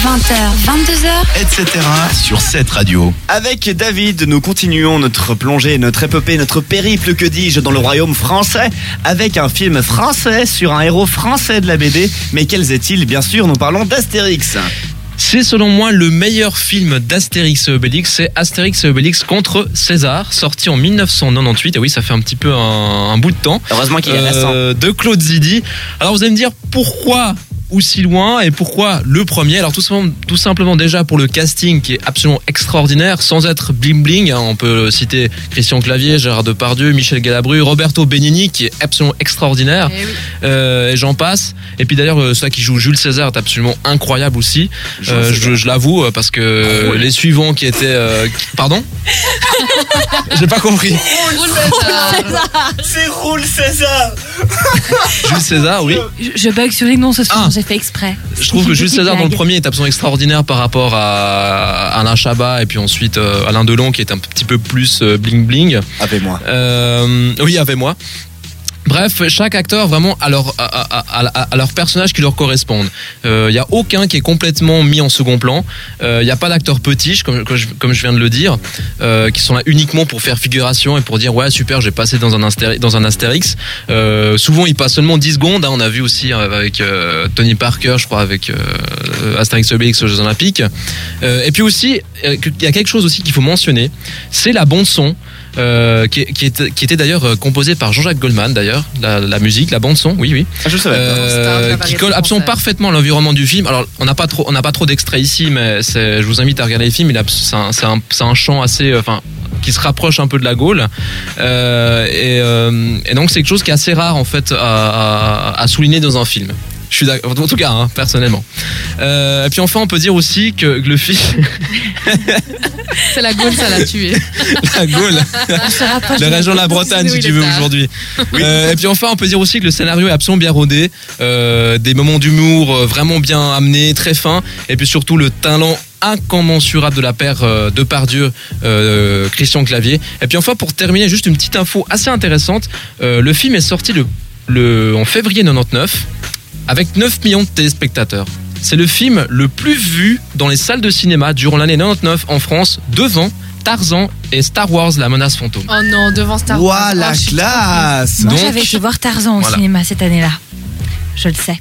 20h, 22h, etc. sur cette radio. Avec David, nous continuons notre plongée, notre épopée, notre périple, que dis-je, dans le royaume français, avec un film français sur un héros français de la BD. Mais quels est-il? Bien sûr, nous parlons d'Astérix. C'est selon moi le meilleur film d'Astérix et Obélix, c'est Astérix et Obélix contre César, sorti en 1998. Et oui, ça fait un petit peu un, un bout de temps. Heureusement qu'il est récent. Euh, de Claude Zidi. Alors vous allez me dire pourquoi aussi loin et pourquoi le premier? Alors tout simplement, tout simplement déjà pour le casting qui est absolument extraordinaire, sans être bling bling. hein. on peut citer Christian Clavier, Gérard Depardieu, Michel Galabru, Roberto Benigni qui est absolument extraordinaire. Euh, et j'en passe. Et puis d'ailleurs, euh, celui qui joue Jules César est absolument incroyable aussi. Euh, je je l'avoue euh, parce que les suivants qui étaient, euh, qui- pardon, j'ai pas compris. C'est Roule César Jules César, oui. Je, je bug sur les noms ce soir, Ah. j'ai fait exprès. Je trouve que Jules César dans le premier est absolument extraordinaire par rapport à Alain Chabat et puis ensuite euh, Alain Delon qui est un petit peu plus euh, bling bling. Avec moi. Euh, oui, avec moi. Bref, chaque acteur vraiment à leur, personnage qui leur correspondent. Il n'y a aucun qui est complètement mis en second plan. Il n'y a pas d'acteurs petits, comme, je, viens de le dire, euh, qui sont là uniquement pour faire figuration et pour dire ouais super j'ai passé dans un, Astéri- dans un Astérix. Euh, souvent ils passent seulement 10 secondes. hein. on a vu aussi euh, avec euh, Tony Parker, je crois, avec euh, Astérix Obélix aux Jeux Olympiques. Euh, et puis aussi, euh, il y a quelque chose aussi qu'il faut mentionner, c'est la bande son. Euh, qui, qui était, qui était d'ailleurs euh, composée par Jean-Jacques Goldman d'ailleurs la, la musique la bande son oui oui Ah, je savais euh, qui colle absolument parfaitement à l'environnement du film. Alors, on n'a pas trop, on n'a pas trop d'extraits ici, mais je vous invite à regarder le film. C'est un, c'est un, c'est un chant assez, euh, enfin, qui se rapproche un peu de la Gaule. Euh, et, euh, et donc, c'est quelque chose qui est assez rare en fait à, à, à souligner dans un film. Je suis d'accord, en tout cas, hein, personnellement. Euh, et puis enfin, on peut dire aussi que le film, C'est la Gaule, ça l'a tué. la Gaule, la de région de la Bretagne, si tu veux aujourd'hui. Euh, et puis enfin, on peut dire aussi que le scénario est absolument bien rodé, euh, des moments d'humour vraiment bien amenés, très fins, et puis surtout le talent incommensurable de la paire euh, de Pardieu, euh, Christian Clavier. Et puis enfin, pour terminer, juste une petite info assez intéressante. Euh, le film est sorti le, le, en février 99 avec 9 millions de téléspectateurs. C'est le film le plus vu dans les salles de cinéma durant l'année 99 en France, devant Tarzan et Star Wars La menace fantôme. Oh non, devant Star Wars. Ouah, la Oh, classe Moi, Donc- j'avais été voir Tarzan au Voilà. cinéma cette année-là. Je le sais.